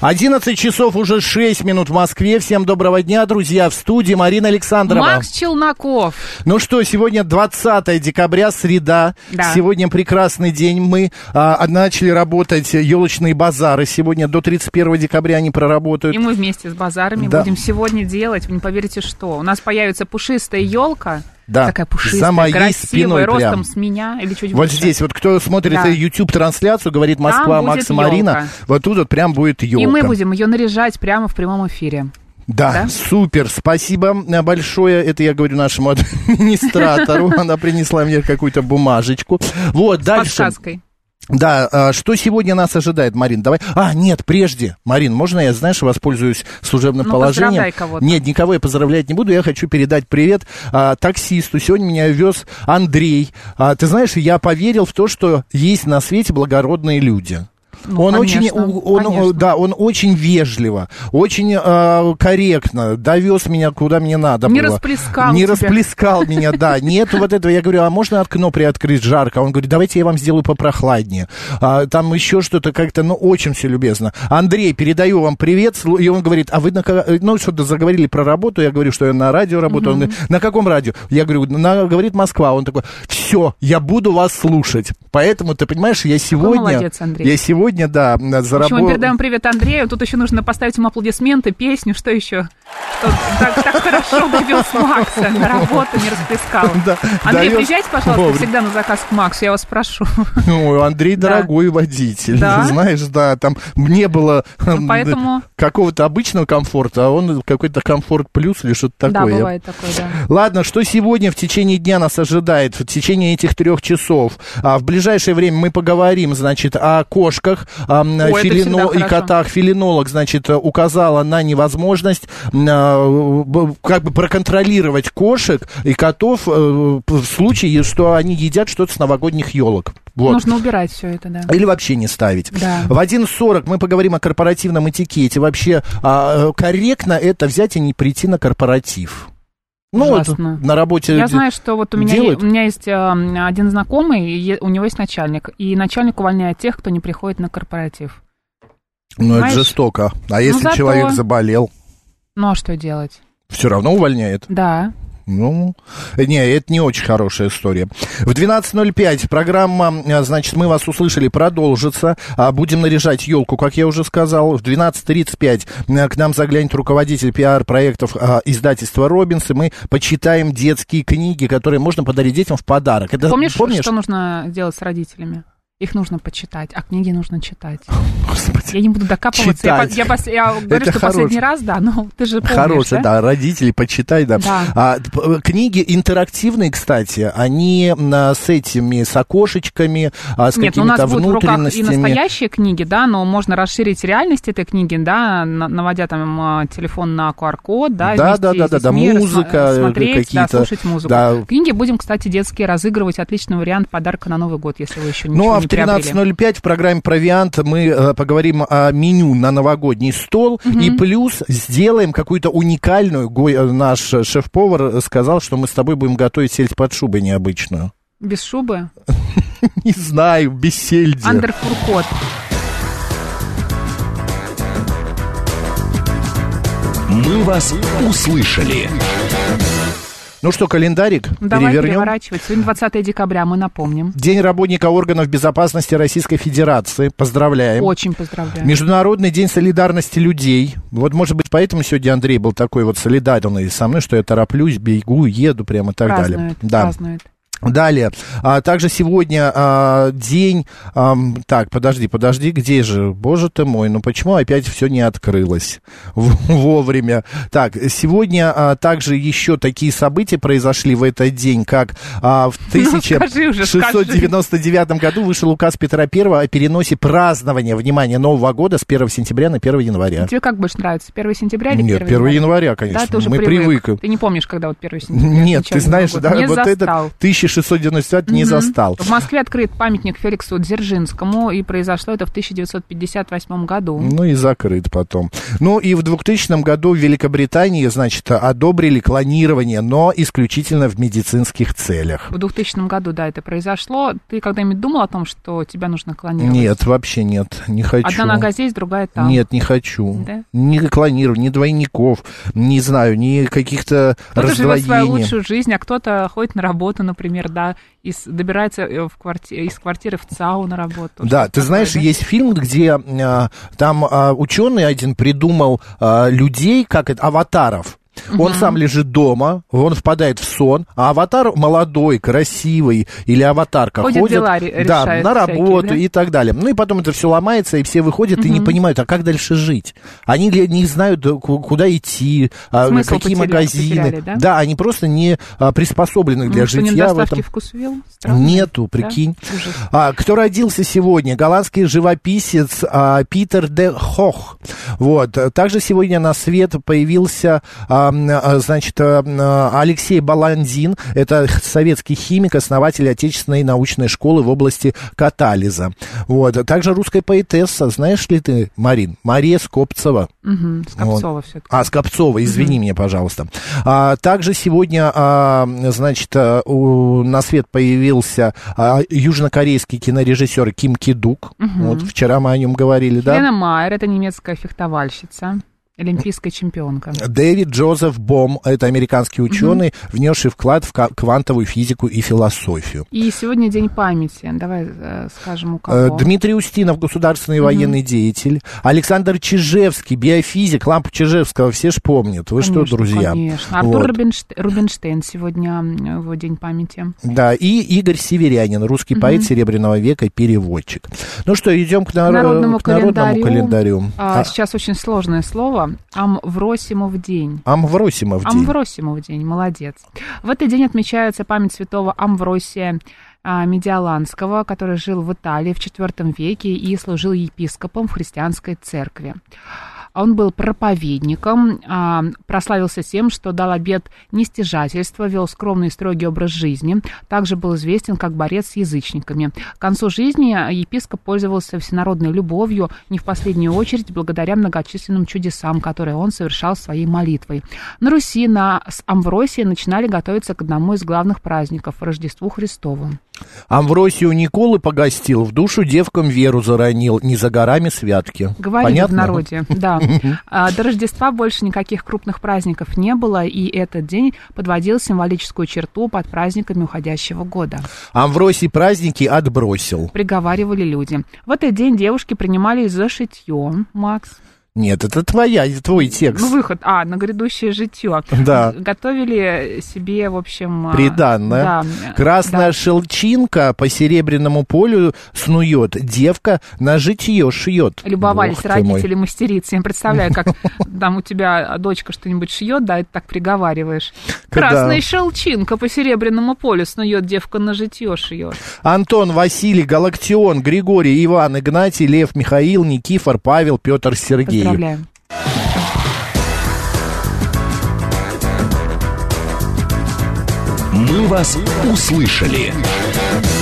11 часов уже 6 минут в Москве. Всем доброго дня, друзья. В студии Марина Александрова. Макс Челноков. Ну что, сегодня 20 декабря, среда. Да. Сегодня прекрасный день. Мы а, начали работать елочные базары. Сегодня до 31 декабря они проработают. И мы вместе с базарами Да. будем сегодня делать, вы не поверите, что. У нас появится пушистая елка. Да, Такая пушистая, за моей красивая, спиной ростом прям. с меня или чуть Вот выше. здесь, вот кто смотрит Да. YouTube-трансляцию, говорит Москва, Макс и Марина, вот тут вот прям будет елка. И мы будем ее наряжать прямо в прямом эфире. Да, Да? супер, спасибо большое. Это я говорю нашему администратору. Она принесла мне какую-то бумажечку. Вот, С дальше. подсказкой. Да, а, что сегодня нас ожидает, Марин? Давай. А, нет, прежде. Марин, можно я, знаешь, воспользуюсь служебным Ну, положением? кого-то. Нет, никого я поздравлять не буду. Я хочу передать привет а, таксисту. Сегодня меня вез Андрей. А, ты знаешь, я поверил в то, что есть на свете благородные люди. Ну, он очень, конечно, у- он, конечно. да, он очень вежливо, очень э, корректно довез меня куда мне надо Не было. расплескал Не тебя. расплескал меня, да. Нет вот этого. Я говорю, а можно окно приоткрыть жарко? Он говорит, давайте я вам сделаю попрохладнее. А, там еще что-то как-то, ну, очень все любезно. Андрей, передаю вам привет. И он говорит, а вы на, ка- ну, что-то заговорили про работу. Я говорю, что я на радио работаю. Он говорит, на каком радио? Я говорю, на, говорит Москва. Он такой, все, я буду вас слушать. Поэтому, ты понимаешь, я сегодня... молодец, Андрей. Я сегодня, да, В общем, мы заработал... передаем привет Андрею. Тут еще нужно поставить ему аплодисменты, песню, что еще? Что так, так хорошо довез Макса на работу, не расплескал. Да, Андрей, даёт приезжайте, пожалуйста, вовремя. всегда на заказ к Максу, я вас прошу. Ну, Андрей Да. дорогой водитель, Да? знаешь, да, там не было Ну, поэтому- какого-то обычного комфорта, а он какой-то комфорт плюс или что-то Да, такое. бывает такое, да. Ладно, что сегодня в течение дня нас ожидает, в течение этих трех часов? А, в ближайшее время мы поговорим, значит, о кошках м, это филино- и котах. Филинолог, значит, э, указала на невозможность а, как бы проконтролировать кошек и котов э, в случае, что они едят что-то с новогодних елок. Вот. Нужно убирать все это, да. Или вообще не ставить. Да. В 11.40 мы поговорим о корпоративном этикете. Вообще, а, э, корректно это взять и не прийти на корпоратив. Ну, вот Ужасно. на работе... Я знаю, что вот у меня, делают? у меня есть э, один знакомый, у него есть начальник, и начальник увольняет тех, кто не приходит на корпоратив. Ну, это жестоко. А если зато- человек заболел, Ну, а что делать? все равно увольняет? Да. Ну, не, это не очень хорошая история. В 12.05 программа, а, значит, мы вас услышали, продолжится. А, Будем наряжать елку, как я уже сказал. В 12.35 а, к нам заглянет руководитель пиар-проектов а, издательства «Робинс», и мы почитаем детские книги, которые можно подарить детям в подарок. Это, Помнишь, помнишь? что нужно делать с родителями? Их нужно почитать, а книги нужно читать. Господи. Я не буду докапываться. Я, Читать. я пос- я говорю, Это что хорош. последний раз, да, но ты же помнишь, Хорошая, да? да, родители, почитай, да. Да. А, п- книги интерактивные, кстати, они м, с этими, с окошечками, а, с Нет, ну, у какими-то нас будут в руках и внутренностями. настоящие книги, да, но можно расширить реальность этой книги, да, на- наводя там а, телефон на QR-код, да, Да, да, да, да, да, рассма- музыка, смотреть, да, какие-то, слушать музыку. да. Книги будем, кстати, детские разыгрывать. Отличный вариант подарка на Новый год, если вы еще ничего Ну, а не. 13.05 в программе «Провиант» мы э, поговорим о меню на новогодний стол. И плюс сделаем какую-то уникальную, э, наш шеф-повар сказал, что мы с тобой будем готовить сельдь под шубой необычную. Без шубы. Не знаю, без сельди. Андерфуркот. «Мы вас услышали». Ну что, календарик Давай перевернем. переворачивать. Сегодня 20 декабря, мы напомним. День работника органов безопасности Российской Федерации. Поздравляем. Очень поздравляю. Международный день солидарности людей. Вот, может быть, поэтому сегодня Андрей был такой вот солидарный со мной, что я тороплюсь, бегу, еду прямо и так далее. Празднует, Да. празднует. Далее, а, также сегодня а, день, ам, так, подожди, подожди, где же, боже ты мой, ну почему опять все не открылось вовремя? Так, сегодня а, также еще такие события произошли в этот день, как а, в Ну, скажи уже, 1699 году вышел указ Петра I о переносе празднования, внимание, Нового года с 1 сентября на 1 января. Тебе как больше нравится, 1 сентября или 1 Нет, 1 января, конечно, Да, ты уже мы привык. привыкли. Ты не помнишь, когда вот 1 сентября? Нет, ты знаешь, да. Не вот застал. Этот 1699 не застал. В Москве открыт памятник Феликсу Дзержинскому, и произошло это в 1958 году. Ну и закрыт потом. Ну и в 2000 году в Великобритании, значит, одобрили клонирование, но исключительно в медицинских целях. В 2000 году, да, это произошло. Ты когда-нибудь думал о том, что тебя нужно клонировать? Нет, вообще нет, не хочу. Одна нога здесь, другая там. Нет, не хочу. Да? Ни клонирования, ни двойников, не знаю, ни каких-то Кто-то живет свою раздвоений. лучшую жизнь, а кто-то ходит на работу, например, да, и с- добирается э, в кварти- из квартиры в ЦАУ на работу. Да, ты такое, знаешь, да? есть фильм, где а, там ученый один придумал а, людей, как это, аватаров. Он сам лежит дома, он впадает в сон, а аватар молодой, красивый или аватарка Ходит, ходит дела да, на всякие, работу да? и так далее. Ну и потом это все ломается, и все выходят и не понимают, а как дальше жить? Они не знают, да, ку- куда идти, а, Смысл какие потеря- магазины. потеряли, да? они просто не а, приспособлены для Ну, житья в этом. вкусвилл? Странно. Нету, Да? прикинь. Ужас. А, кто родился сегодня? Голландский живописец а, Питер де Хох. Вот. Также сегодня на свет появился, а, значит, а, м, Алексей Баландин. Это советский химик, основатель отечественной научной школы в области катализа. Вот. Также русская поэтесса, знаешь ли ты, Марин? Мария Скопцева. Мгм, Скопцова все-таки. А, Скопцова, извини меня, пожалуйста. А, также сегодня, а, значит, а, у- на свет появился а, южнокорейский кинорежиссер Ким Кидук. Вот вчера мы о нем говорили, да? Лена Майер, это немецкая фехтовальщица, олимпийская чемпионка. Дэвид Джозеф Бом, это американский ученый, внесший вклад в квантовую физику и философию. И сегодня день памяти. Давай э, скажем, у Э, кого. Дмитрий Устинов, государственный военный деятель. Александр Чижевский, биофизик, лампу Чижевского, все ж помнят. Вы что, Конечно, друзья? Конечно. Артур Вот. Рубинште- Рубинштейн сегодня его день памяти. Да, и Игорь Северянин, русский поэт Серебряного века, переводчик. Ну что, идем к, нар- народному к народному календарю. календарю. А, А, Сейчас очень сложное слово. Амвросимов день. Амвросимов день. Амвросимов день, молодец. В этот день отмечается память святого Амвросия а, Медиаланского, который жил в Италии в IV веке и служил епископом в христианской церкви. Он был проповедником, а, прославился тем, что дал обет нестяжательства, вел скромный и строгий образ жизни. Также был известен как борец с язычниками. К концу жизни епископ пользовался всенародной любовью, не в последнюю очередь благодаря многочисленным чудесам, которые он совершал своей молитвой. На Руси на с Амвросии начинали готовиться к одному из главных праздников – Рождеству Христову. Амвросию Николы погостил, в душу девкам веру заронил, не за горами святки. Говорили Понятно? в народе, да. А, До Рождества больше никаких крупных праздников не было, и этот день подводил символическую черту под праздниками уходящего года. Амвросий праздники отбросил. Приговаривали люди. В этот день девушки принимались за шитье, Макс. Нет, это твоя, твой текст. Ну, выход, а, на грядущее житье. Да. Готовили себе, в общем... а, Приданное. Да, Красная да. шелчинка по серебряному полю снует, девка на житье шьет. Любовались Бог ты мой. родители мастерицы. Я представляю, как там у тебя дочка что-нибудь шьет, да, и ты так приговариваешь. Красная шелчинка по серебряному полю снует, девка на житье шьет. Антон, Василий, Галактион, Григорий, Иван, Игнатий, Лев, Михаил, Никифор, Павел, Петр, Сергей. Поздравляем. «Мы вас услышали».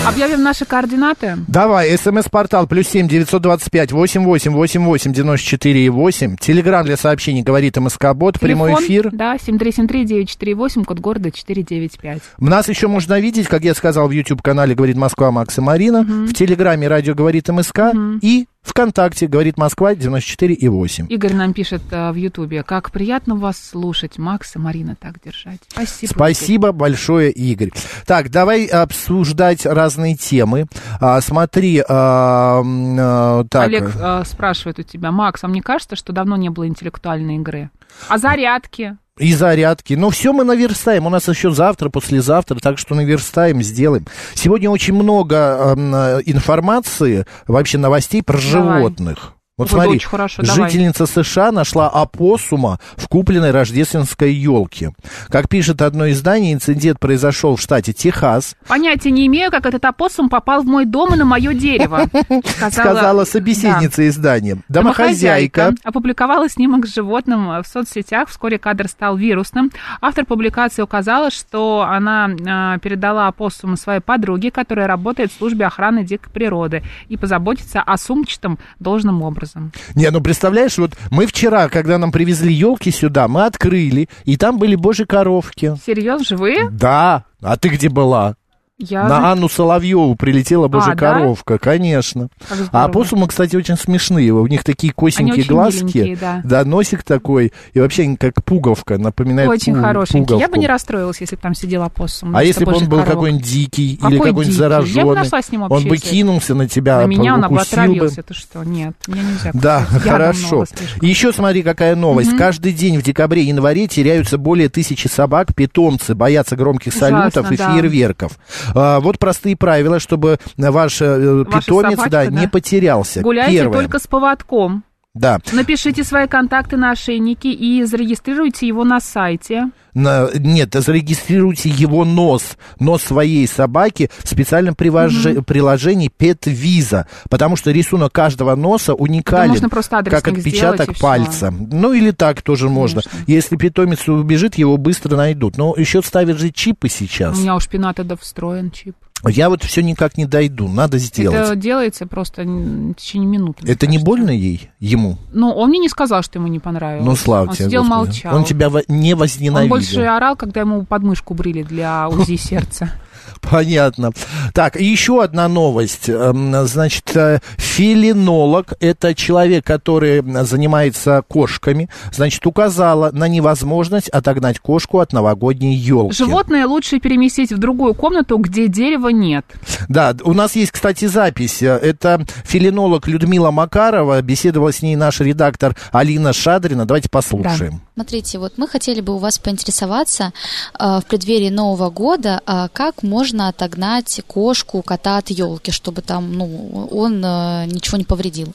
Объявим наши координаты. Давай, смс-портал плюс семь девятьсот двадцать пять восемь восемь восемь восемь девяносто четыре и восемь. Телеграмм для сообщений говорит МСК-бот. Прямой эфир. Да, 7373948, код города 495. Нас еще можно видеть, как я сказал, в YouTube-канале «Говорит Москва» Макс и Марина. В Телеграме «Радио говорит МСК». И ВКонтакте «Говорит Москва» 94 и 8. Игорь нам пишет э, в Ютубе, как приятно вас слушать, Макс и Марина так держать. Спасибо. Спасибо большое, Игорь. Так, давай обсуждать разные темы. А, смотри, а, а, так. Олег э, спрашивает у тебя, Макс, а мне кажется, что давно не было интеллектуальной игры. А зарядки? И зарядки. Ну, все мы наверстаем. У нас еще завтра, послезавтра, так что наверстаем, сделаем. Сегодня очень много э, информации, вообще новостей про Давай. животных. Вот Ой, смотри, очень хорошо, давай. жительница США нашла опоссума в купленной рождественской елке. Как пишет одно издание, инцидент произошел в штате Техас. Понятия не имею, как этот опоссум попал в мой дом и на мое дерево. Сказала собеседница издания. Да. Домохозяйка. опубликовала снимок с животным в соцсетях. Вскоре кадр стал вирусным. Автор публикации указала, что она а, передала опоссума своей подруге, которая работает в службе охраны дикой природы, и позаботится о сумчатом должным образом. Не, ну представляешь, вот мы вчера, когда нам привезли елки сюда, мы открыли, и там были божьи коровки. Серьезно, живые? Да, а ты где была? Я... На Анну Соловьеву прилетела А, да? коровка, конечно. Как здорово. А опоссумы, кстати, очень смешные. У них такие косенькие глазки. миленькие, да. носик такой. И вообще они как пуговка, напоминает Очень пу- хорошенький. Я бы пуговку. не расстроилась, если бы там сидел опоссум. А если бы он был какой-нибудь дикий или Какой какой-нибудь дикий? зараженный? Я бы нашла с ним он бы кинулся на тебя, На меня он бы укусил бы. отравился. Ты что? Нет, меня нельзя Да, кусать. Хорошо. Еще смотри, какая новость. Каждый день в декабре-январе теряются более тысячи собак. Питомцы боятся громких Ужасно, салютов и да. фейерверков. А, вот простые правила, чтобы ваш э, Ваша питомец собачка, да, да. не потерялся. Гуляйте Первое. только с поводком. Да. Напишите свои контакты на ошейнике и зарегистрируйте его на сайте. На- нет, зарегистрируйте его нос, нос своей собаки в специальном привоже- приложении Pet Visa, потому что рисунок каждого носа уникален, можно просто как отпечаток пальца. Ну или так тоже можно. Конечно. Если питомец убежит, его быстро найдут. Но еще ставят же чипы сейчас. У меня у шпината да встроен чип. Я вот все никак не дойду, надо сделать. Это Это, делается просто в течение минуты. не кажется. больно ей, ему? Ну, он мне не сказал, что ему не понравилось. Ну, слава Он тебе, сидел, Господи. молчал. Он тебя не Он возненавидел. больше орал, когда ему подмышку брили для УЗИ сердца. Понятно. Так, и еще одна новость. Эм, Значит, э, филинолог, это человек, который занимается кошками, значит, указала на невозможность отогнать кошку от новогодней елки. Животное лучше переместить в другую комнату, где дерева нет. Да, у нас есть, кстати, запись. Э, Это филинолог Людмила Макарова, беседовала с ней наш редактор Алина Шадрина. Давайте послушаем. Смотрите, вот мы хотели бы у вас поинтересоваться э, в преддверии Нового года, а как можно отогнать кошку, кота от елки, чтобы там, ну, он э, ничего не повредил.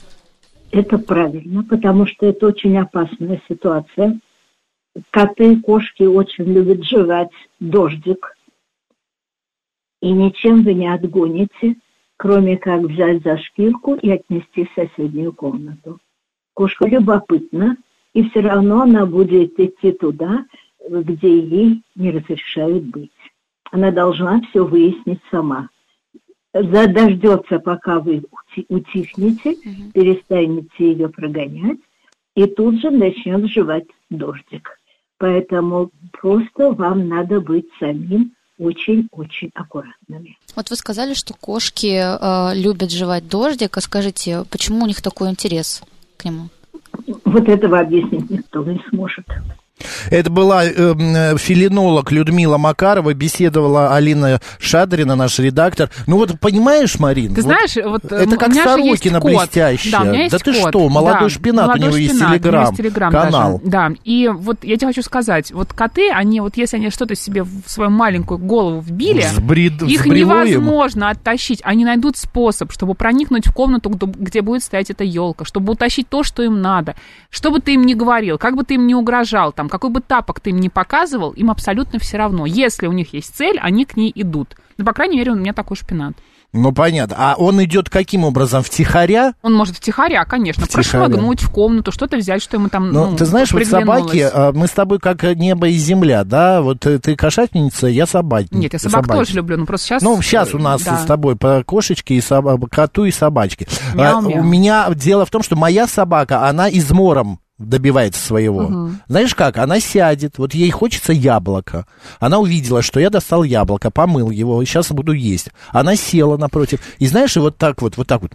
Это правильно, потому что это очень опасная ситуация. Коты и кошки очень любят жевать дождик. И ничем вы не отгоните, кроме как взять за шкирку и отнести в соседнюю комнату. Кошка любопытна, и все равно она будет идти туда, где ей не разрешают быть. Она должна все выяснить сама. За- Дождется, пока вы ути- утихнете, перестанете ее прогонять, и тут же начнет жевать дождик. Поэтому просто вам надо быть самим очень-очень аккуратными. Вот вы сказали, что кошки э, любят жевать дождик, а скажите, почему у них такой интерес к нему? Вот этого объяснить никто не сможет. Это была эм, э, филинолог Людмила Макарова, беседовала Алина Шадрина, наш редактор. Ну вот понимаешь, Марин? Ты вот знаешь, вот э, это у как есть Сорокина блестящая. Да, у меня есть Да ты кот. что, молодой Да, шпинат, у молодой него есть шпинат, у него телеграм, есть телеграм канал. даже. Да, и вот я тебе хочу сказать, вот коты, они вот если они что-то себе в свою маленькую голову вбили, Взбред- их им. невозможно оттащить. Они найдут способ, чтобы проникнуть в комнату, где- будет стоять эта елка, чтобы утащить то, что им надо. Что бы ты им ни говорил, как бы ты им ни угрожал, там, какой бы тапок ты им не показывал, им абсолютно все равно. Если у них есть цель, они к ней идут. Ну, по крайней мере, у меня такой шпинат. Ну, понятно. А он идет каким образом? Втихаря? Он может втихаря, конечно, Втихаря. прошмыгнуть в комнату, что-то взять, что ему там, Ну, ну, ты знаешь, вот собаки, а, мы с тобой как небо и земля, да? Вот э, ты кошатница, я собак. Нет, я собак тоже люблю, но просто сейчас... Ну, сейчас у нас да. с тобой по кошечке и соб- коту и собачке. А, Мяу-мяу. у меня дело в том, что моя собака, она измором добивается своего. Знаешь как? Она сядет, вот ей хочется яблоко. Она увидела, что я достал яблоко, помыл его, сейчас буду есть. Она села напротив. И знаешь, и вот так вот, вот так вот.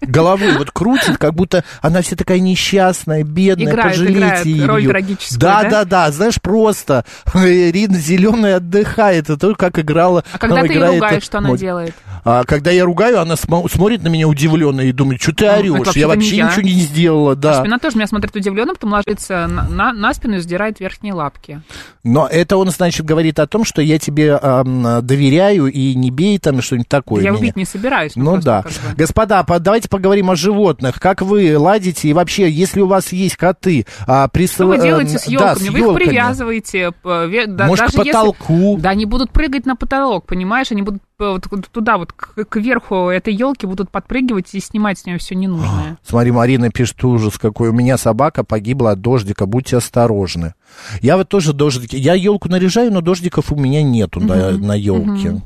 Головой вот крутит, как будто она вся такая несчастная, бедная, Играет, пожалейте играет ее. роль трагическую, да, да? да, да, знаешь, просто Ирина Зеленая отдыхает, это то, как играла. А когда ты ее играет, ругаешь, что она вот. делает? А когда я ругаю, она смо- смотрит на меня удивленно и думает, что ты Ну, орешь? вообще-то Я не вообще я. ничего не сделала, да. Спина тоже меня смотрит удивленно, потом ложится на, на- на спину и сдирает верхние лапки. Но это он, значит, говорит о том, что я тебе ам, доверяю и не бей там что-нибудь такое. я меня. убить не собираюсь. Ну да. Как бы. Господа, по- давайте поговорим о животных. Как вы ладите? И вообще, если у вас есть коты, а, Что вы присыл- делаете э, с да, елками? Вы их привязываете. ве- да, Может, к даже если- потолку? Да, они будут прыгать на потолок, понимаешь? Они будут э, вот туда, вот к, к верху этой елки будут подпрыгивать и снимать с нее все ненужное. Смотри, Марина пишет ужас какой. У меня собака погибла от дождика, будьте осторожны. Я вот тоже дождики. Я елку наряжаю, но дождиков у меня нету на, на елке.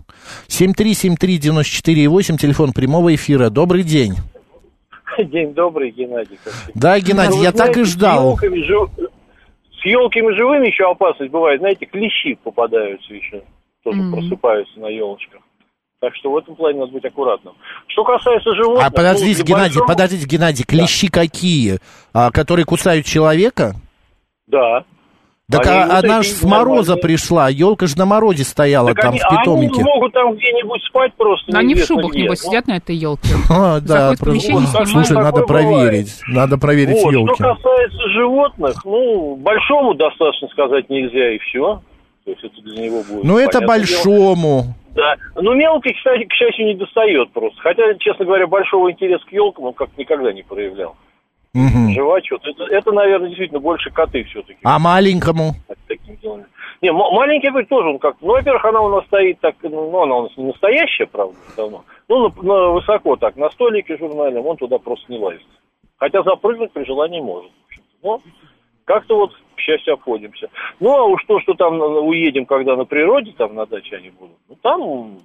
7373948, телефон прямого эфира. Добрый день. День добрый, Геннадий. Да, Геннадий, Ну, я так и ждал. С елками, жив- с елками живыми еще опасность бывает. Знаете, клещи попадаются еще. Тоже Мгм. просыпаются на елочках. Так что в этом плане надо быть аккуратным. Что касается животных... А подождите, ну, Геннадий, большого- подождите, Геннадий, клещи какие? А, которые кусают человека? Да. Так Они а- вот она эти ж с мороза нормальные. пришла, елка же на морозе стояла Так там они, в питомнике. они могут там где-нибудь спать просто. Но они в шубах, где. небось, сидят на этой елке. А, да, слушай, надо проверить, надо проверить елки. Что касается животных, ну, большому достаточно сказать нельзя, и все. То есть это для него будет. Ну, это дело. большому. Да. Ну, мелкий, кстати, к счастью, не достает просто. Хотя, честно говоря, большого интереса к елкам он как никогда не проявлял. Мгм. Жива что-то. Это, это, наверное, действительно больше коты все-таки. А маленькому? Не, маленький говорит, тоже он как Ну, во-первых, она у нас стоит так, ну, она у нас не настоящая, правда, давно. Ну, на, на- высоко так, на столике журнальном, он туда просто не лазит. Хотя запрыгнуть при желании может. Но как-то вот, к счастью, обходимся. Ну, а уж то, что там на- уедем, когда на природе, там на даче они будут, ну, там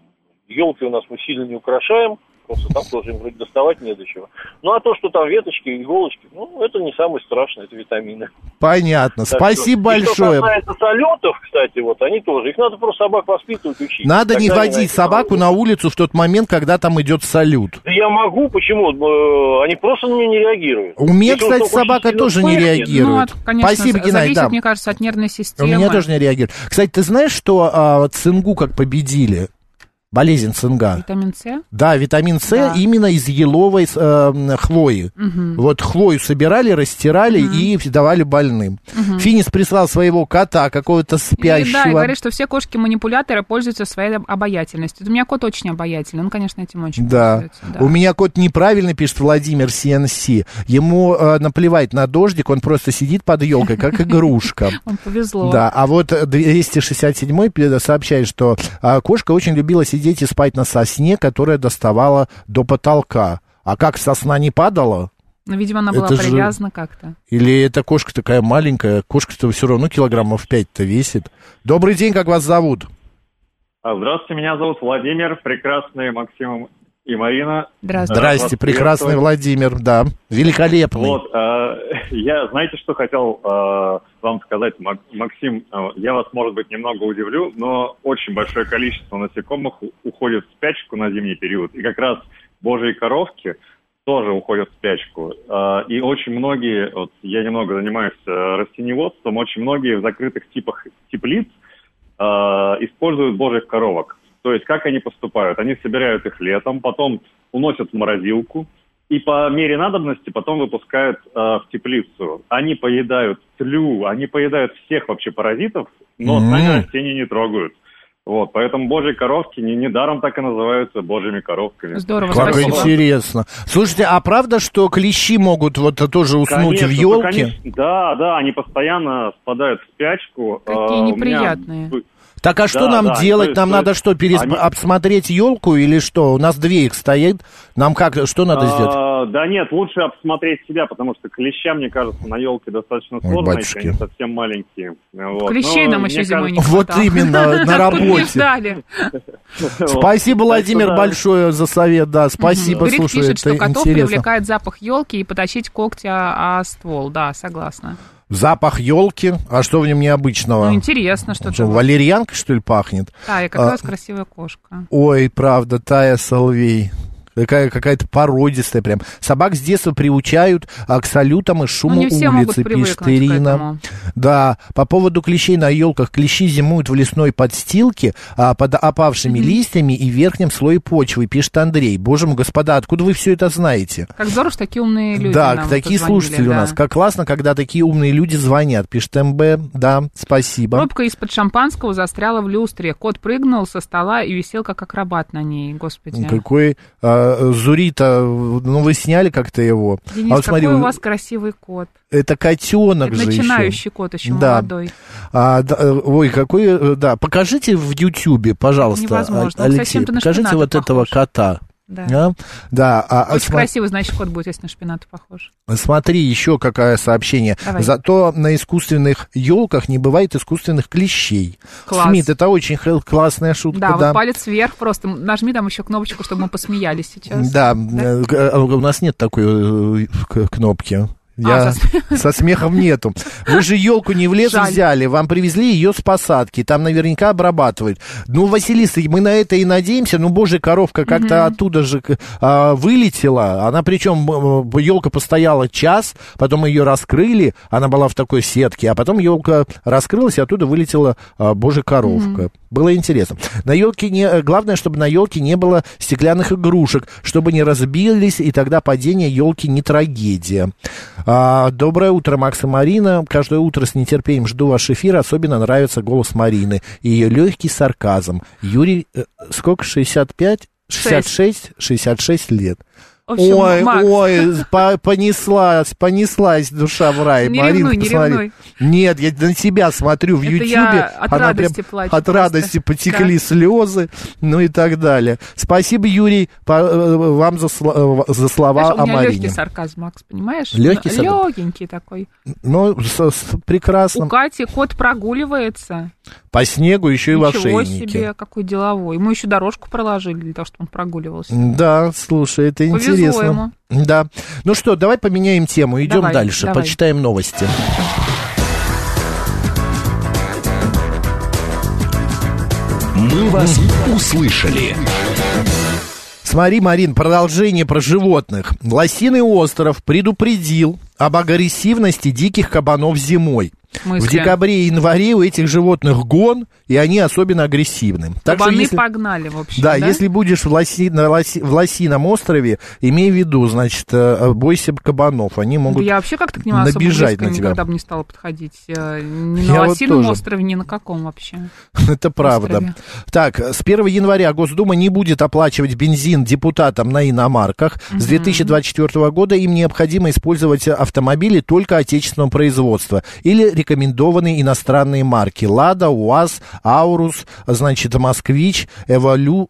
елки у нас мы сильно не украшаем, просто там тоже им вроде доставать не до чего. Ну, а то, что там веточки, иголочки, ну, это не самое страшное, это витамины. Понятно. Так Спасибо что- и большое. Что касается салютов, кстати, вот они тоже. Их надо просто собак воспитывать, учить. Надо не Тогда они водить собаку на улицу в тот момент, когда там идет салют. Да я могу, почему? Э, Они просто на меня не реагируют. У меня, Если кстати, собака тоже не реагирует. Ну, от, конечно, Спасибо, Геннадий, зависит, да. мне кажется, от нервной У системы. меня тоже не реагирует. Кстати, ты знаешь, что а, цингу как победили? Болезнь цинга. Витамин С? Да, витамин С Да. именно из еловой э, м, хвои. Мгм. Вот хвою собирали, растирали и давали больным. Финис прислал своего кота, какого-то И, спящего. да, и говорит, что все кошки-манипуляторы пользуются своей обаятельностью. У меня кот очень обаятельный, он, конечно, этим очень Да. пользуется. да. У меня кот неправильно пишет Владимир CNC. Ему э, наплевать на дождик, он просто сидит под елкой, как игрушка. Он повезло. Да, а вот 267-й пи- сообщает, что а, кошка очень любила сидеть и спать на сосне, которая доставала до потолка. А как сосна не падала? Но, видимо, она была Это же- привязана как-то. Или эта кошка такая маленькая? Кошка-то все равно килограммов 5-то весит. Добрый день, как вас зовут? А, Здравствуйте, меня зовут Владимир, прекрасный Максим и Марина. Здравствуйте. Рад Здрасте, прекрасный. Владимир, да, великолепный. Вот, э, я, знаете, что хотел э, вам сказать, Мак- Максим, э, я вас, может быть, немного удивлю, но очень большое количество насекомых уходит в спячку на зимний период, и как раз божьи коровки тоже уходят в спячку. Э, и очень многие, вот я немного занимаюсь э, растеневодством, очень многие в закрытых типах теплиц э, используют божьих коровок. То есть как они поступают? Они собирают их летом, потом уносят в морозилку, и по мере надобности потом выпускают э, в теплицу. Они поедают тлю, они поедают всех вообще паразитов, но М. сами растения не трогают. Вот, поэтому божьи коровки не, недаром так и называются божьими коровками. Здорово, Как спасибо. интересно. Слушайте, а правда, что клещи могут вот тоже уснуть Конечно, в елке? конечно. Да, да, они постоянно спадают в спячку. Какие Э, у меня неприятные. Так а что Да, нам да, делать? есть- нам надо есть что, перес... они- обсмотреть елку или что? У нас две их стоит. Нам как, что надо сделать? А, Да нет, лучше обсмотреть себя, потому что клеща, мне кажется, на елке достаточно сложно, батюшки. если они совсем маленькие. Вот. Клещей Но нам мне еще зимой не кажется- Вот хватало. именно, на работе. Спасибо, Владимир, большое за совет. Да, спасибо, слушай, пишет, что это котов интересно. привлекает запах елки и потащить когти о ствол. Да, согласна. Запах елки. А что в нем необычного? Ну, интересно, что то валерьянка, что ли, пахнет? Да, и как А, раз красивая кошка. Ой, правда, Тая Соловей. Такая какая-то породистая прям. Собак с детства приучают а, к салютам и шуму Ну, улицы, пишет Ирина. Да, по поводу клещей на елках. Клещи зимуют в лесной подстилке а, под опавшими листьями и верхнем слое почвы, пишет Андрей. Боже мой, господа, откуда вы все это знаете? Как здорово, что такие умные люди да, нам такие слушатели у да. нас. Как классно, когда такие умные люди звонят, пишет МБ. Да, спасибо. Пробка из-под шампанского застряла в люстре. Кот прыгнул со стола и висел как акробат на ней. Господи. Какой а, Зурита, ну вы сняли как-то его. Денис, а вот смотри, какой у вас красивый кот. это котенок Это же начинающий еще. кот, еще да. молодой. А, да, э, ой, какой, э, да, покажите в Ютьюбе, пожалуйста, Невозможно. Алексей, покажите вот этого кота. Да. А? Да, а, а Очень сма- красивый, значит, кот будет, если на шпинат похож. Смотри, еще какое сообщение. Давай. Зато на искусственных елках не бывает искусственных клещей. Класс. Смит, это очень классная шутка, Да, да. вот палец вверх просто. Нажми там еще кнопочку, чтобы мы посмеялись сейчас. Да, э, э, у нас нет такой э, кнопки. Я... А, со Со смехом нету. Вы же елку не в лес Жаль. взяли, вам привезли ее с посадки, там наверняка обрабатывают. Ну, Василиса, мы на это и надеемся, ну, божья коровка как-то оттуда же а, вылетела, она причем, елка постояла час, потом ее раскрыли, она была в такой сетке, а потом елка раскрылась, и оттуда вылетела а, божья коровка. Было интересно. На елке не, э, главное, чтобы на елке не было стеклянных игрушек, чтобы не разбились, и тогда падение елки не трагедия. А, доброе утро, Макс и Марина. Каждое утро с нетерпением жду ваш эфир. Особенно нравится голос Марины и ее легкий сарказм. Юрий, э, сколько? 65? 66? 66 лет. В общем, ой, Макс. ой, по- понеслась, понеслась душа в рай. Не Марина, ревнуй, не посмотри. ревнуй. Нет, я на тебя смотрю в Ютьюбе. от Она радости прям плачу От просто. радости потекли Да. слезы, ну и так далее. Спасибо, Юрий, по- э, вам за, э, за слова Знаешь, у о меня Марине. легкий сарказм, Макс, понимаешь? Легкий сарказм. Легенький такой. Ну, с- с- прекрасно. У Кати кот прогуливается. По снегу еще и в Ничего ошейнике. себе, какой деловой. Мы еще дорожку проложили для того, чтобы он прогуливался. Да, слушай, это Повезло интересно. Ему. Да. Ну что, давай поменяем тему, идем Давай, дальше, давай. почитаем новости. «Мы вас услышали». Смотри, Марин, продолжение про животных. Лосиный остров предупредил об агрессивности диких кабанов зимой. В смысле? В декабре и январе у этих животных гон, и они особенно агрессивны. Так что Кабаны если- погнали, в общем, Да, да? если будешь в, Лоси, на Лоси- в Лосином острове, имей в виду, значит, э, бойся кабанов, они Да могут я вообще как-то к нему особо близко на тебя. никогда бы не стала подходить. э, Ни Я на вот Лосином тоже. острове, ни на каком вообще. Это правда. острове. Так, с 1 января Госдума не будет оплачивать бензин депутатам на иномарках. С 2024 года им необходимо использовать автомобили только отечественного производства или рекомендованные иностранные марки. Лада, УАЗ, Аурус, значит, Москвич, Эволю,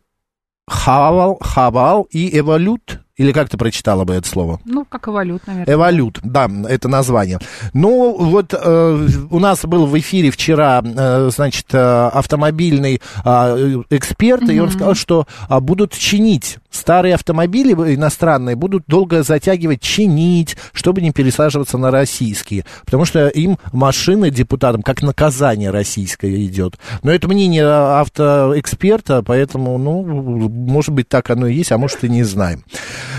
Хавал, Хавал и Эволют. Или как ты прочитала бы это слово? Ну, как эволют, наверное. Эволют, да, это название. Ну, вот э, у нас был в эфире вчера, э, значит, э, автомобильный э, эксперт, и он сказал, что а, будут чинить старые автомобили иностранные, будут долго затягивать, чинить, чтобы не пересаживаться на российские, потому что им машины депутатам как наказание российское идет. Но это мнение автоэксперта, поэтому, ну, может быть, так оно и есть, а может и не знаем.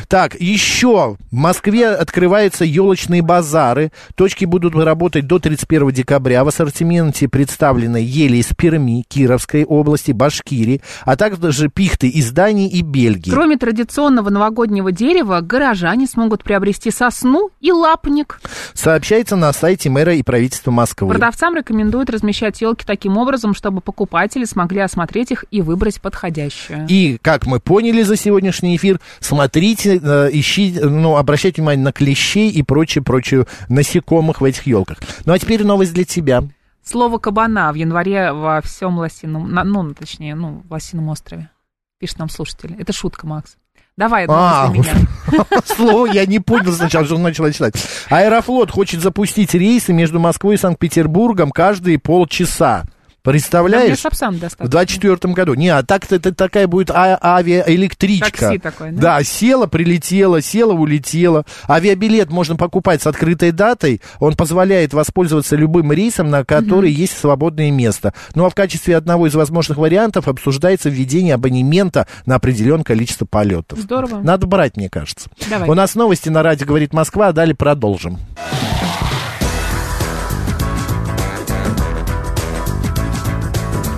Так, еще в Москве открываются елочные базары. Точки будут работать до 31 декабря. В ассортименте представлены ели из Перми, Кировской области, Башкирии, а также пихты из Дании и Бельгии. Кроме традиционного новогоднего дерева, горожане смогут приобрести сосну и лапник. Сообщается на сайте мэра и правительства Москвы. Продавцам рекомендуют размещать елки таким образом, чтобы покупатели смогли осмотреть их и выбрать подходящую. И, как мы поняли за сегодняшний эфир, смотрите, э, ищите, ну, обращайте внимание на клещей и прочее-прочее насекомых в этих елках. Ну, а теперь новость для тебя. Слово кабана в январе во всем Лосином, ну, точнее, ну, в Лосином острове, пишет нам слушатель. Это шутка, Макс. Давай, А, меня. Слово я не понял сначала, что он начал читать. Аэрофлот хочет запустить рейсы между Москвой и Санкт-Петербургом каждые полчаса. Представляешь? Сапсан В достаточно. 24 году. Не, а так-то это такая будет а- авиаэлектричка. Такси такое, да? Да, села, прилетела, села, улетела. Авиабилет можно покупать с открытой датой. Он позволяет воспользоваться любым рейсом, на который есть свободное место. Ну а в качестве одного из возможных вариантов обсуждается введение абонемента на определенное количество полетов. Здорово. Надо брать, мне кажется. Давай. У нас новости на радио говорит Москва, а далее продолжим.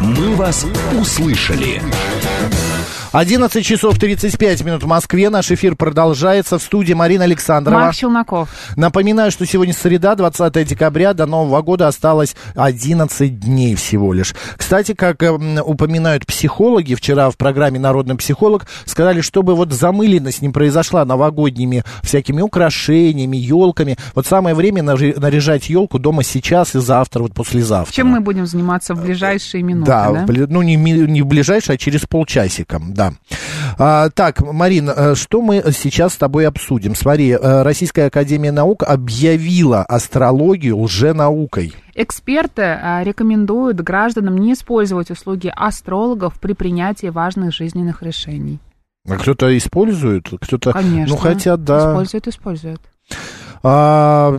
«Мы вас услышали». 11 часов 35 минут в Москве. Наш эфир продолжается. В студии Марина Александрова. Марк Челноков. Напоминаю, что сегодня среда, 20 декабря. До Нового года осталось 11 дней всего лишь. Кстати, как эм, упоминают психологи, вчера в программе «Народный психолог» сказали, чтобы вот замыленность не произошла новогодними всякими украшениями, елками. Вот самое время наряжать елку дома сейчас и завтра, вот послезавтра. Чем мы будем заниматься в ближайшие минуты, Да, да? ну не, не в ближайшее, а через полчасика, да. А, так, Марин, э, что мы сейчас с тобой обсудим? Смотри, э, Российская Академия Наук объявила астрологию лженаукой. Эксперты а, рекомендуют гражданам не использовать услуги астрологов при принятии важных жизненных решений. А кто-то использует, кто-то... Конечно. Ну, хотя, да. Используют, используют. А,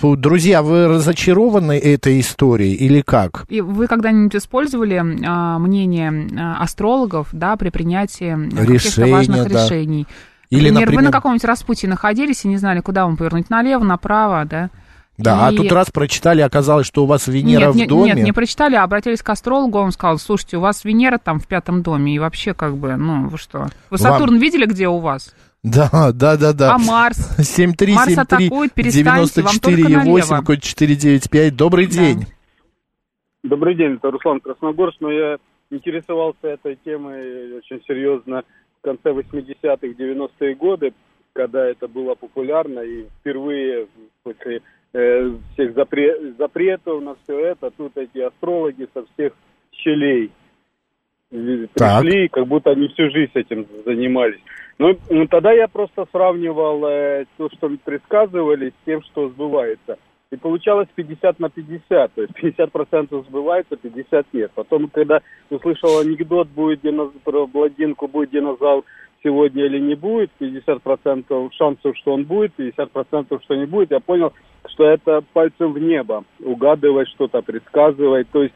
друзья, вы разочарованы этой историей или как? И вы когда-нибудь использовали а, мнение а, астрологов, да, при принятии каких-то важных да. решений? Или, например, вы например- на каком-нибудь распутье находились и не знали, куда вам повернуть, налево, направо, да? Да, И- а тут раз прочитали, оказалось, что у вас Венера нет, в доме. Нет, не прочитали, а обратились к астрологу, он сказал, слушайте, у вас Венера там в пятом доме, и вообще как бы, ну, вы что? Вы Вам- Сатурн видели, где у вас? Да, да, да, да. А Марс? 7373 Марс атакует, перестаньте, вам только 94 8 налево. код 495. Добрый день. Добрый день, это Руслан Красногорск, но я интересовался этой темой очень серьезно в конце 80-х, 90-е годы, когда это было популярно, и впервые после э, всех запре- запретов на все это, тут эти астрологи со всех щелей э, Так. пришли, как будто они всю жизнь этим занимались. Ну, ну, тогда я просто сравнивал э, то, что предсказывали, с тем, что сбывается. И получалось 50 на 50, то есть 50% сбывается, 50 нет. Потом, когда услышал анекдот, будет динозавр, про блондинку, будет динозавр сегодня или не будет, 50% шансов, что он будет, 50% что не будет, я понял, что это пальцем в небо, угадывать что-то, предсказывать. То есть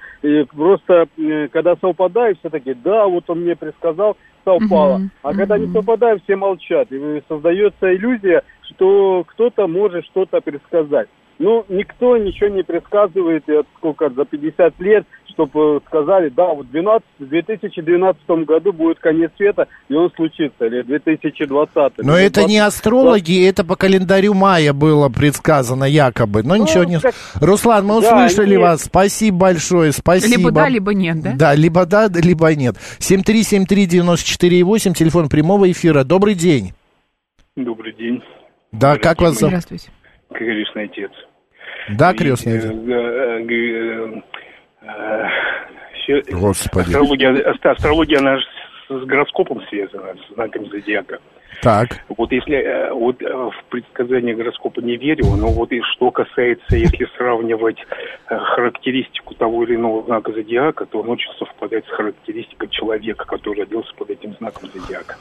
просто, когда совпадает, все таки да, вот он мне предсказал, совпало. Мгм. А когда не совпадает, все молчат. И создается иллюзия, что кто-то может что-то предсказать. Ну, никто ничего не предсказывает, и от сколько, за 50 лет, чтобы сказали, да, вот 12, в 2012 году будет конец света, и он случится, или 2020. Но или это не 20. астрологи, это по календарю мая было предсказано якобы. Но ничего не... как- Руслан, мы Да, услышали нет. вас. Спасибо большое, спасибо. Либо да, либо нет, да? Да, либо да, либо нет. 7373948, телефон прямого эфира. Добрый день. Добрый день, Да, как вас зовут? Здравствуйте. крестный отец. Да, крестный Э, э, э, Господи. Астрология, астро- астрология, она же с гороскопом связана, с знаком зодиака. Так. Вот если э, вот э, в предсказания гороскопа не верю, но вот и что касается, если сравнивать э, характеристику того или иного знака зодиака, то он очень совпадает с характеристикой человека, который родился под этим знаком зодиака.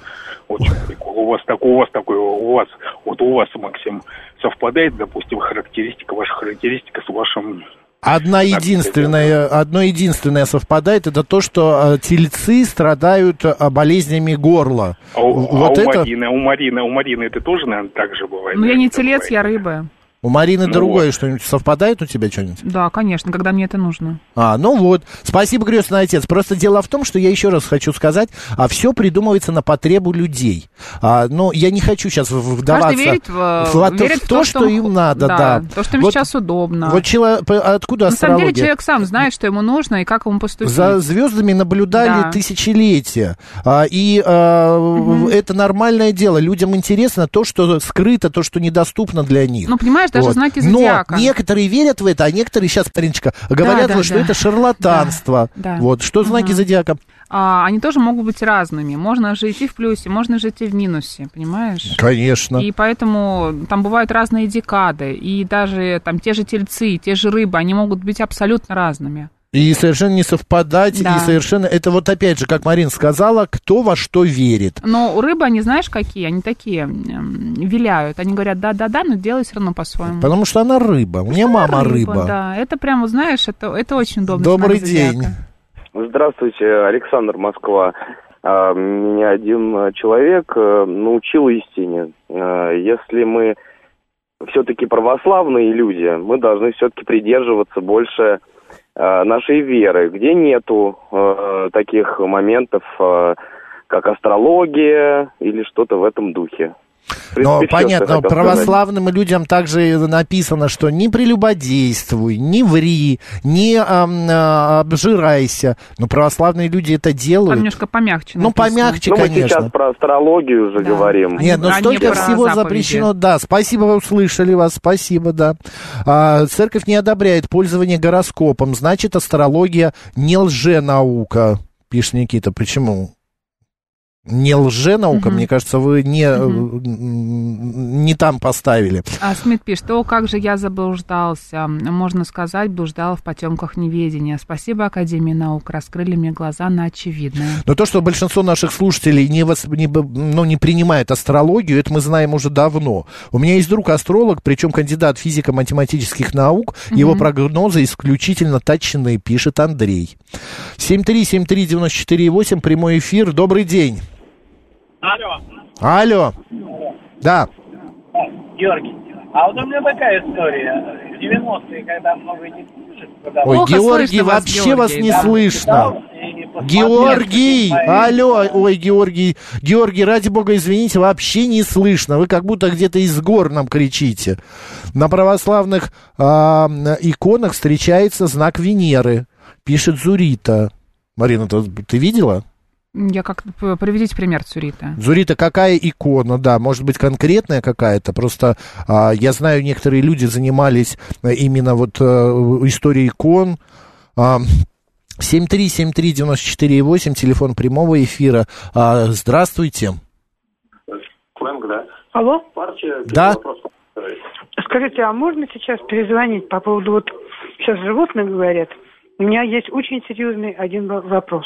Очень прикол. У вас такое, у вас такое, у вас, вот у вас, Максим, совпадает, допустим, характеристика, ваша характеристика с вашим Одна единственная, одно единственное совпадает, это то, что э, тельцы страдают э, болезнями горла. А у, вот а у это Марины, у Марины, у Марины это тоже, наверное, так же бывает? Ну, я не телец, бывает. я рыба. У Марины Ну другое что-нибудь совпадает у тебя что-нибудь? Да, конечно, когда мне это нужно. А, ну вот. Спасибо, крестный отец. Просто дело в том, что я еще раз хочу сказать, а все придумывается на потребу людей. А, но я не хочу сейчас вдаваться Каждый верит в, в, верит в то, что, им надо, да. То, что им Вот- сейчас удобно. Вот чело- п- откуда На самом деле астрология? человек сам знает, что ему нужно и как ему поступить. За звездами наблюдали Да. тысячелетия. А, и а, это нормальное дело. Людям интересно то, что скрыто, то, что недоступно для них. Ну, понимаешь, даже Вот. знаки Но зодиака. некоторые верят в это, а некоторые сейчас, Мариночка, говорят, да, вот, что да. это шарлатанство. Да, да. Вот. Что знаки зодиака? А, они тоже могут быть разными. Можно жить и в плюсе, можно жить и в минусе, понимаешь? Конечно. И поэтому там бывают разные декады, и даже там те же тельцы, те же рыбы, они могут быть абсолютно разными. И совершенно не совпадать, Да. и совершенно... Это вот опять же, как Марина сказала, кто во что верит. Но у рыбы, они знаешь какие? Они такие виляют. Они говорят, да-да-да, но делай все равно по-своему. Потому что она рыба. У меня мама рыба. Да, это прям, вот знаешь, это, это очень удобно. Добрый день. Здравствуйте, Александр Москва. А, Меня один э, человек э, научил истине. Э, Если мы все-таки православные люди, мы должны все-таки придерживаться больше нашей веры, где нету э, таких моментов, э, как астрология или что-то в этом духе. Но понятно, хотел сказать. православным людям также написано, что не прелюбодействуй, не ври, не ам, а, обжирайся. Но православные люди это Там делают. немножко помягче. Ну, написано. помягче, Ну, мы конечно. сейчас про астрологию уже говорим. Нет, ну а столько всего заповеди. запрещено, да. Спасибо, вы услышали вас, спасибо, да. А, церковь не одобряет пользование гороскопом, значит, астрология не лженаука, пишет Никита. Почему? Не лженаука, Мгм. мне кажется, вы не, м, не там поставили. А Смит пишет, о, как же я заблуждался. Можно сказать, блуждала в потемках неведения. Спасибо Академии наук, раскрыли мне глаза на очевидное. Но то, что большинство наших слушателей не, вос- не, ну, не принимает астрологию, это мы знаем уже давно. У меня есть друг астролог, причем кандидат физико-математических наук. Его Мгм. прогнозы исключительно точные, пишет Андрей. 7373948, прямой эфир. Добрый день. Алло, Алло. Да. Георгий. А вот у меня такая история. В 90-е, когда много не слышит, когда... Ой, Георгий, вообще вас не слышно. Георгий, алло, ой, Георгий, Георгий, ради бога, извините, вообще не слышно. Вы как будто где-то из гор нам кричите. На православных а, иконах встречается знак Венеры, пишет Зурита. Марина, ты, ты видела? Я как приведите пример Цурита. Зурита, какая икона, да, может быть, конкретная какая-то, просто а, я знаю, некоторые люди занимались э, именно вот э, историей икон. А, 7373948, телефон прямого эфира. А, здравствуйте. Фрэнк, да? Алло? Партия, Да. вопрос. Скажите, а можно сейчас перезвонить по поводу вот сейчас животных говорят? У меня есть очень серьезный один во- вопрос.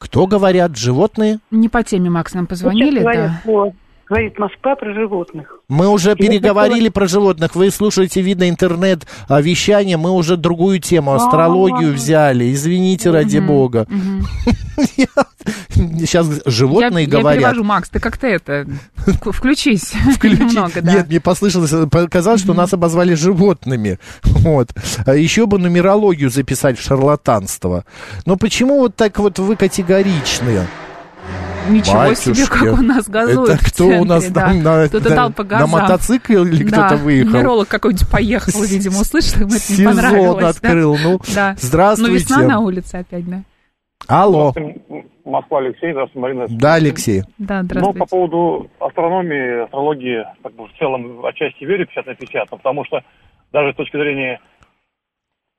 Кто говорят, животные? Не по теме, Макс, нам позвонили, Сейчас говорят да. Говорит Москва про животных. Мы уже Я переговорили про животных. Вы слушаете, видно, интернет-вещание. Мы уже другую тему, астрологию А. взяли. Извините, ради бога. Сейчас животные я, Я говорят. перевожу, Макс, ты как-то это, вк- включись немного, да. Нет, мне послышалось, показалось, что нас обозвали животными. Вот. А Еще бы нумерологию записать в шарлатанство. Но почему вот так вот вы категоричны? Ничего себе, Батюшки. как у нас газует Это кто у центре, нас да. там на, Кто-то на- дал по на газам. мотоцикле или Да, кто-то выехал? нумеролог какой-нибудь поехал, видимо, услышал, ему это не Сезон понравилось. да. открыл, ну, да. здравствуйте. Ну, весна на улице опять, да? Алло. Москва, Алексей, здравствуйте, Марина. Да, Алексей. Да, Ну, здравствуйте. по поводу астрономии, астрологии, как бы в целом отчасти верю 50 на 50, но потому что даже с точки зрения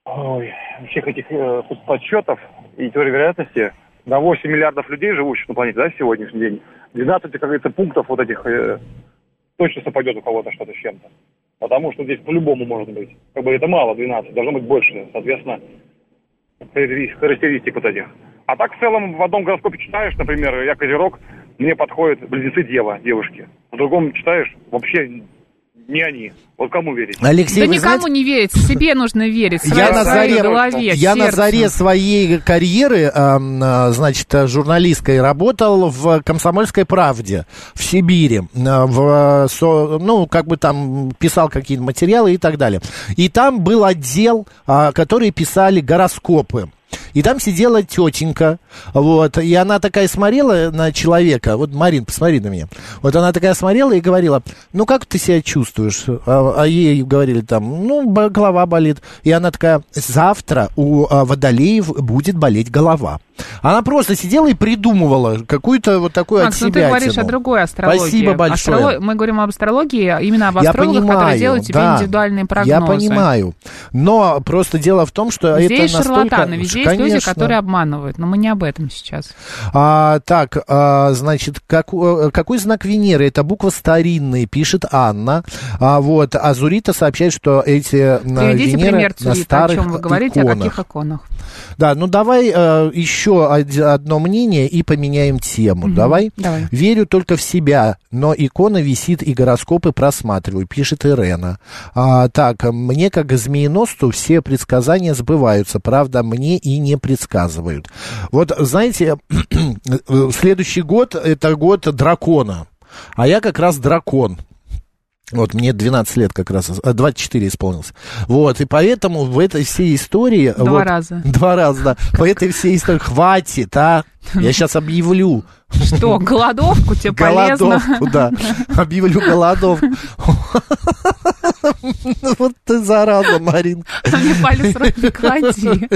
ой, всех этих э, подсчетов и теории вероятности, на 8 миллиардов людей, живущих на планете, да, сегодняшний день, 12, как говорится, пунктов вот этих э, точно совпадет у кого-то что-то с чем-то. Потому что здесь по-любому может быть. Как бы это мало, 12, должно быть больше, соответственно, характеристик вот этих. А так в целом в одном гороскопе читаешь, например, я Козерог, мне подходят близнецы Дева, девушки. В другом читаешь, вообще не они. Вот кому верить? Алексей, да вы никому знаете- не верить, себе нужно верить. Я на заре, голове, я на заре своей карьеры, э, значит, журналистской работал в «Комсомольской правде» в Сибири. Э, В, со- ну, как бы там писал какие-то материалы и так далее. И там был отдел, а, которые писали гороскопы. И там сидела тетенька, вот, и она такая смотрела на человека, вот, Марин, посмотри на меня, вот она такая смотрела и говорила, ну, как ты себя чувствуешь? А, а ей говорили там, ну, голова болит. И она такая, завтра у а, Водолеев будет болеть голова. Она просто сидела и придумывала какую-то вот такую Макс, от ну ты говоришь о другой астрологии. Спасибо большое. Астроло- Мы говорим об астрологии, именно об Я астрологах, понимаю, которые делают тебе да. индивидуальные прогнозы. Я понимаю. Но просто дело в том, что Везде это настолько... шарлатаны, везде есть люди, которые обманывают, но мы не об этом сейчас. А, так, а, значит, как, э, какой знак Венеры? Это буква старинная, пишет Анна. А, вот, а Зурита сообщает, что эти на Приведите Венеры пример на Цурита, о старых чем вы говорите, о иконах. каких иконах. Да, ну давай э, еще од- одно мнение и поменяем тему. Мгм, Давай. давай. Верю только в себя, но икона висит и гороскопы просматриваю, пишет Ирена. А, так, мне как змееносцу все предсказания сбываются, правда, мне и не предсказывают. Вот, знаете, следующий год это год дракона, а я как раз дракон. Вот, мне 12 лет как раз, э, 24 исполнилось. Вот, и поэтому в этой всей истории... Два вот, раза. Два раза, да. По этой всей истории хватит, а? Я сейчас объявлю. Что, голодовку тебе полезно? Голодовку, да. Объявлю голодовку. Ну, Вот ты зараза, Марин. Мне палец в рот не клади.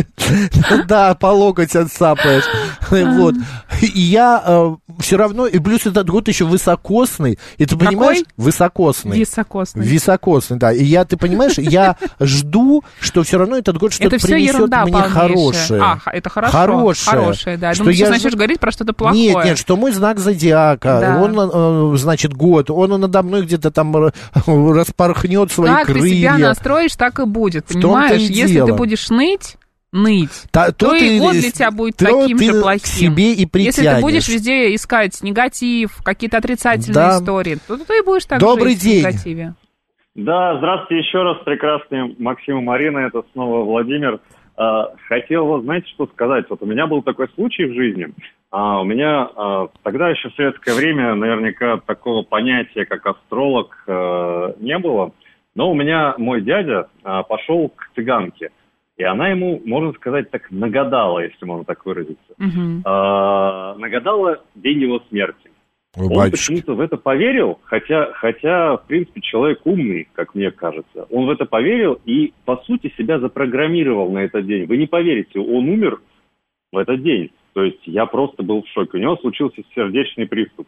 Да, по локоть отсапаешь. Вот. И я все равно, и плюс этот год еще высокосный. И ты понимаешь? Высокосный. Високосный. Високосный, да. И я, ты понимаешь, я жду, что все равно этот год что-то принесет мне хорошее. А, это хорошо. Хорошее. Хорошее, да. Что я начнешь говорить про что-то плохое. Нет, нет, что мой знак зодиака, Да. он, э, значит, год, он надо мной где-то там распорхнет свои Как ты крылья. себя настроишь, так и будет, понимаешь? и Если дело. ты будешь ныть, ныть, Та- то, то и ты- год для тебя будет то таким ты же к плохим. себе и Если ты притянешь. будешь везде искать негатив, какие-то отрицательные Да. истории, то ты будешь так Добрый жить день. в негативе. Да, здравствуйте еще раз, прекрасные Максим и Марина, это снова Владимир. А, Хотел, вот знаете, что сказать? Вот у меня был такой случай в жизни. А, У меня а, тогда еще в советское время наверняка такого понятия, как астролог, э, не было. Но у меня мой дядя а, пошел к цыганке. И она ему, можно сказать, так нагадала, если можно так выразиться. А, нагадала день его смерти. Ой, Он почему-то в это поверил, хотя, хотя, в принципе, человек умный, как мне кажется. Он в это поверил и, по сути, себя запрограммировал на этот день. Вы не поверите, он умер в этот день. То есть я просто был в шоке. У него случился сердечный приступ.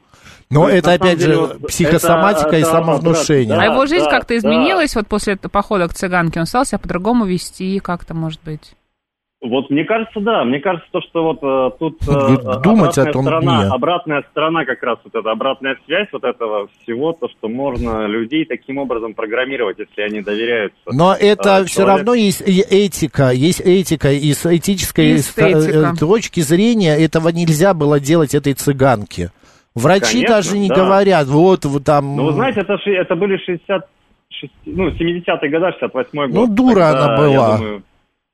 Но То есть, это опять деле, же вот психосоматика это- и самовнушение. обратно. а его жизнь да, как-то да. изменилась вот после этого похода к цыганке? Он стал себя по-другому вести как-то, может быть? Вот мне кажется, да. Мне кажется, то, что вот э, тут э, думать о обратная том сторона, обратная сторона как раз вот эта обратная связь вот этого всего, то, что можно людей таким образом программировать, если они доверяются. Но это э, все равно есть этика, есть этика, и с этической э, этика. точки зрения этого нельзя было делать этой цыганке. Врачи Конечно, даже не да. говорят, вот, вот там... Ну, вы знаете, это, это были 60, ну, 70-е годы, 68-й год. Ну, дура Тогда, она была. я думаю,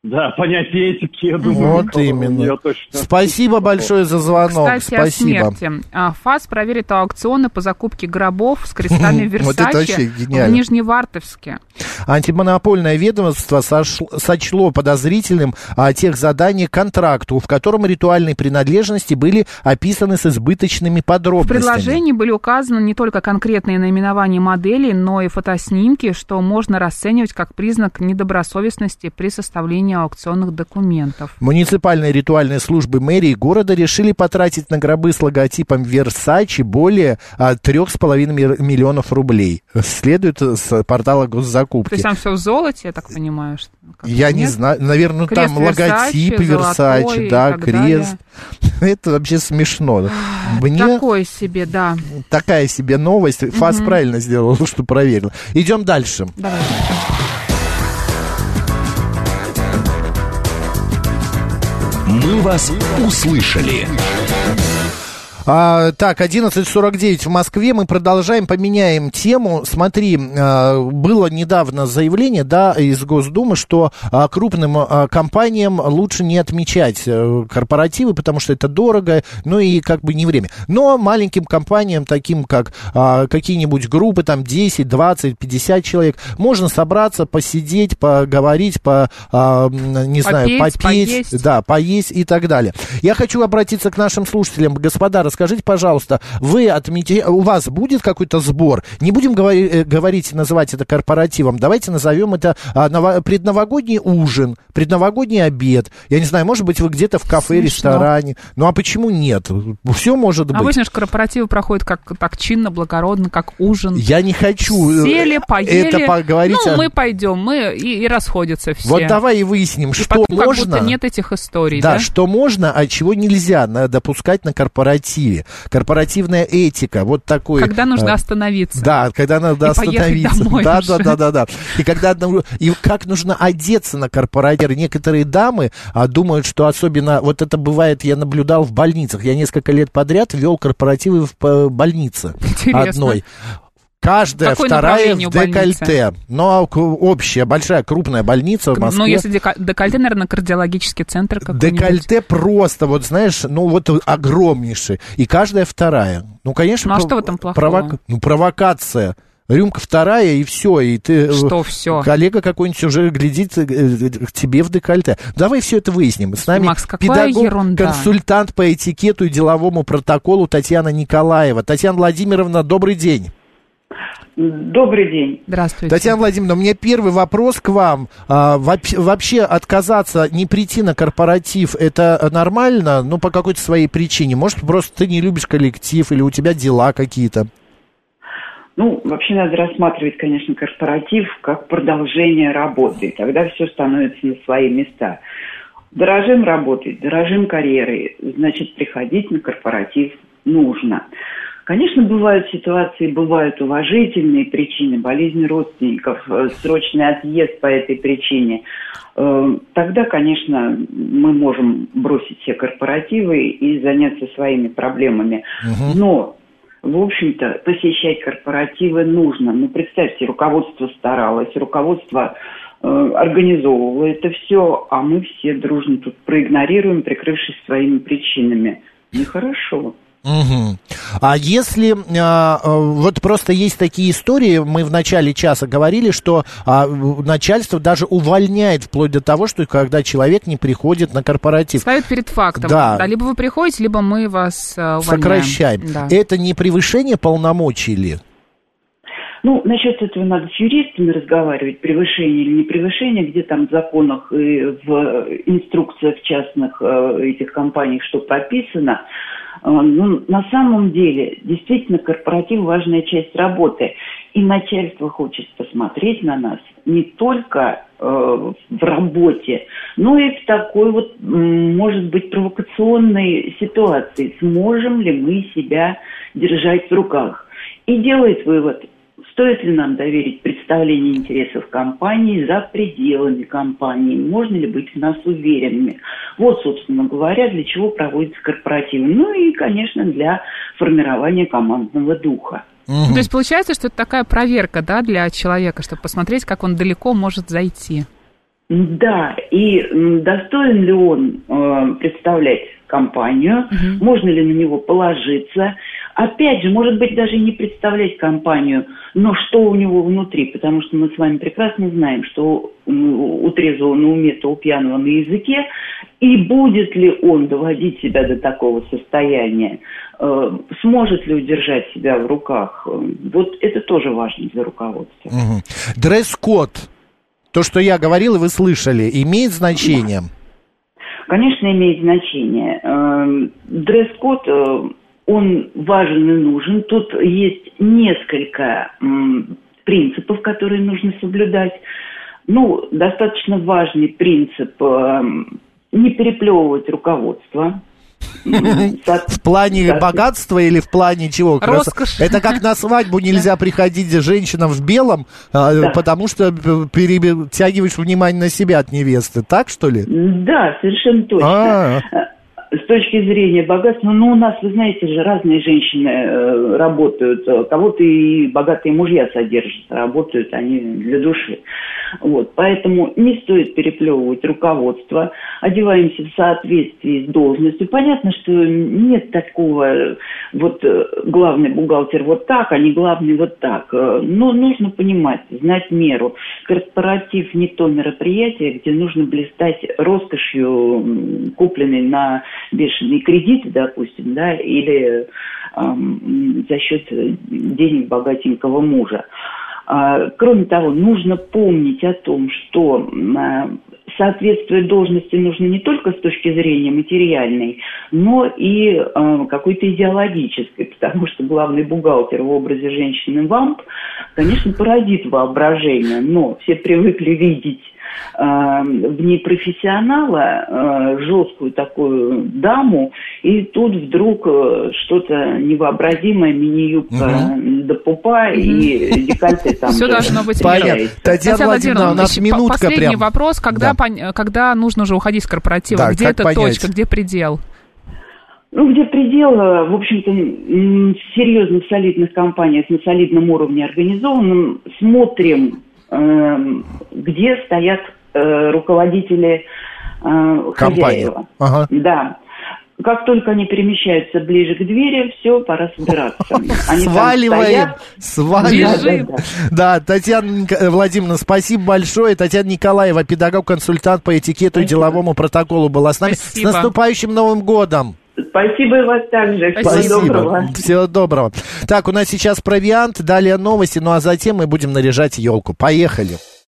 да, понятие этики, я думаю, Вот именно. точно. Спасибо большое за звонок. Кстати, Спасибо. о смерти. А, ФАС проверит аукционы по закупке гробов с крестами Версачи в. Нижневартовске. Антимонопольное ведомство сошло- сочло подозрительным а, тех заданий контракту, в котором ритуальные принадлежности были описаны с избыточными В подробностями. предложении были указаны не только конкретные наименования моделей, но и фотоснимки, что можно расценивать как признак недобросовестности при составлении аукционных документов. Муниципальные ритуальные службы мэрии города решили потратить на гробы с логотипом Versace более а, трех с половиной мир- миллионов рублей. Следует с портала То госзакупки. есть там все в золоте, я так понимаю? что- как-то Я не нет? знаю, наверное, ну, там Крест логотип Versace, Versace, золотой и да, крест. Это вообще смешно. Мне Такой себе, да. такая себе новость. ФАС Мгм. правильно сделал, что проверил. Идем дальше. Давай. Вас услышали». А, так, 11.49 в Москве. Мы продолжаем, поменяем тему. Смотри, а, было недавно заявление да, из Госдумы, что а, крупным а, компаниям лучше не отмечать э, корпоративы, потому что это дорого, ну и как бы не время. Но маленьким компаниям, таким как какие-нибудь группы, там 10, 20, 50 человек, можно собраться, посидеть, поговорить, по, не знаю, Попеть, попеть, поесть. да, поесть и так далее. Я хочу обратиться к нашим слушателям. Господа, расскажите, пожалуйста, вы отметите, у вас будет какой-то сбор? Не будем говори- э, говорить, называть это корпоративом. Давайте назовем это а, ново- предновогодний ужин, предновогодний обед. Я не знаю, может быть, вы где-то в кафе, Смешно. ресторане. Ну, а почему нет? Все может быть. Обычно же корпоративы проходят как так чинно, благородно, как ужин. Я не хочу э, Сели, поели. это поговорить. Ну, о- мы пойдем, мы и, и расходятся все. Вот давай и выясним, И что потом как можно. будто нет этих историй, Да, да? что можно, а чего нельзя допускать на корпоративе. Корпоративе. Корпоративная этика, вот такой... Когда нужно э, остановиться. Да, когда надо И остановиться. домой Да, да, да, да, да. И когда и как нужно одеться на корпоратив. Некоторые дамы а, думают, что особенно вот это бывает, я наблюдал в больницах. Я несколько лет подряд вел корпоративы в э, больнице Интересно. одной. Каждая Какое вторая в у больницы? декольте. Но к- общая, большая, крупная больница в Москве. Ну, если декольте, наверное, кардиологический центр какой-нибудь. Декольте просто, вот знаешь, ну вот огромнейший. И каждая вторая. Ну, конечно, Ну, а что в этом плохого? провока- Ну, провокация. Рюмка вторая, и все. И ты, э, Что всё? Коллега какой-нибудь уже глядит э, э, к тебе в декольте. Давай все это выясним. С нами Макс, педагог, ерунда. консультант по этикету и деловому протоколу Татьяна Николаева. Татьяна Владимировна, добрый день. Добрый день. Здравствуйте. Татьяна Владимировна, у меня первый вопрос к вам. А, вообще, отказаться, не прийти на корпоратив, это нормально? Ну, по какой-то своей причине. Может, просто ты не любишь коллектив или у тебя дела какие-то? Ну, вообще надо рассматривать, конечно, корпоратив как продолжение работы. И Тогда все становится на свои места. Дорожим работой, дорожим карьерой, значит, приходить на корпоратив нужно. Конечно, бывают ситуации, бывают уважительные причины, болезни родственников, э, срочный отъезд по этой причине. Э, Тогда, конечно, мы можем бросить все корпоративы и заняться своими проблемами. Но в общем-то, посещать корпоративы нужно. Ну, представьте, руководство старалось, руководство э, организовывало это все, а мы все дружно тут проигнорируем, прикрывшись своими причинами. Нехорошо. Мгм. А если а, а, вот просто есть такие истории, мы в начале часа говорили, что а, начальство даже увольняет вплоть до того, что когда человек не приходит на корпоратив. Ставят перед фактом. Да. либо вы приходите, либо мы вас э, увольняем. Сокращаем. Да. Это не превышение полномочий ли? Ну, насчет этого надо с юристами разговаривать, превышение или не превышение, где там в законах и в инструкциях частных э, этих компаний что прописано. Э, Ну, на самом деле, действительно, корпоратив – важная часть работы. И начальство хочет посмотреть на нас не только э, в работе, но и в такой вот, может быть, провокационной ситуации. Сможем ли мы себя держать в руках? И делает вывод, стоит ли нам доверить представление интересов компании за пределами компании, можно ли быть в нас уверенными. Вот, собственно говоря, для чего проводится корпоратив. Ну и, конечно, для формирования командного духа. То есть получается, что это такая проверка, да, для человека, чтобы посмотреть, как он далеко может зайти. Да, и достоин ли он э, представлять компанию, можно ли на него положиться. Опять же, может быть, даже не представлять компанию, но что у него внутри, потому что мы с вами прекрасно знаем, что у трезвого на уме, то у пьяного на языке, и будет ли он доводить себя до такого состояния, э, сможет ли удержать себя в руках, э, вот это тоже важно для руководства. Дресс-код. То, что я говорил, и вы слышали, имеет значение? Конечно, имеет значение. Эм, Дресс-код, э, он важен и нужен. Тут есть несколько принципов, которые нужно соблюдать. Ну, достаточно важный принцип эм, не переплевывать руководство. В плане богатства или в плане чего? Роскошь. Это как на свадьбу нельзя приходить женщинам в белом, а, Да. потому что перетягиваешь внимание на себя от невесты. Так, что ли? Да, совершенно точно. С точки зрения богатства, ну, у нас, вы знаете же, разные женщины э, работают. Кого-то и богатые мужья содержат, работают они для души. Вот, поэтому не стоит переплевывать руководство, одеваемся в соответствии с должностью. Понятно, что нет такого, вот э, главный бухгалтер вот так, а не главный вот так. Э, Но нужно понимать, знать меру. Корпоратив не то мероприятие, где нужно блистать роскошью, купленной на бешеные кредиты, допустим, да, или эм, за счет денег богатенького мужа. А, Кроме того, нужно помнить о том, что м, а, соответствовать должности нужно не только с точки зрения материальной, но и э, какой-то идеологической, потому что главный бухгалтер в образе женщины вамп, конечно, поразит воображение, но все привыкли видеть э, в ней профессионала, э, жесткую такую даму, и тут вдруг э, что-то невообразимое, мини-юбка до пупа и декольте там. Все должно быть Понятно. Татьяна Владимировна, у нас минутка Последний вопрос, когда, нужно уже уходить с корпоратива? Где эта точка, где предел? Ну, где предел, э, в общем-то, в серьезных, солидных компаниях на солидном уровне организованным, смотрим, эм, где стоят э, руководители э, хозяева. Ага. Да. Как только они перемещаются ближе к двери, все, пора собираться. Они Сваливаем, сваливаем. Да, да, да. Да, Татьяна э, Владимировна, спасибо большое. Татьяна Николаева, педагог-консультант по этикету и деловому протоколу была с нами. Спасибо. С наступающим Новым годом! Спасибо и вас также. Всего доброго. Всего доброго. Так, у нас сейчас провиант, далее новости, ну а затем мы будем наряжать елку. Поехали.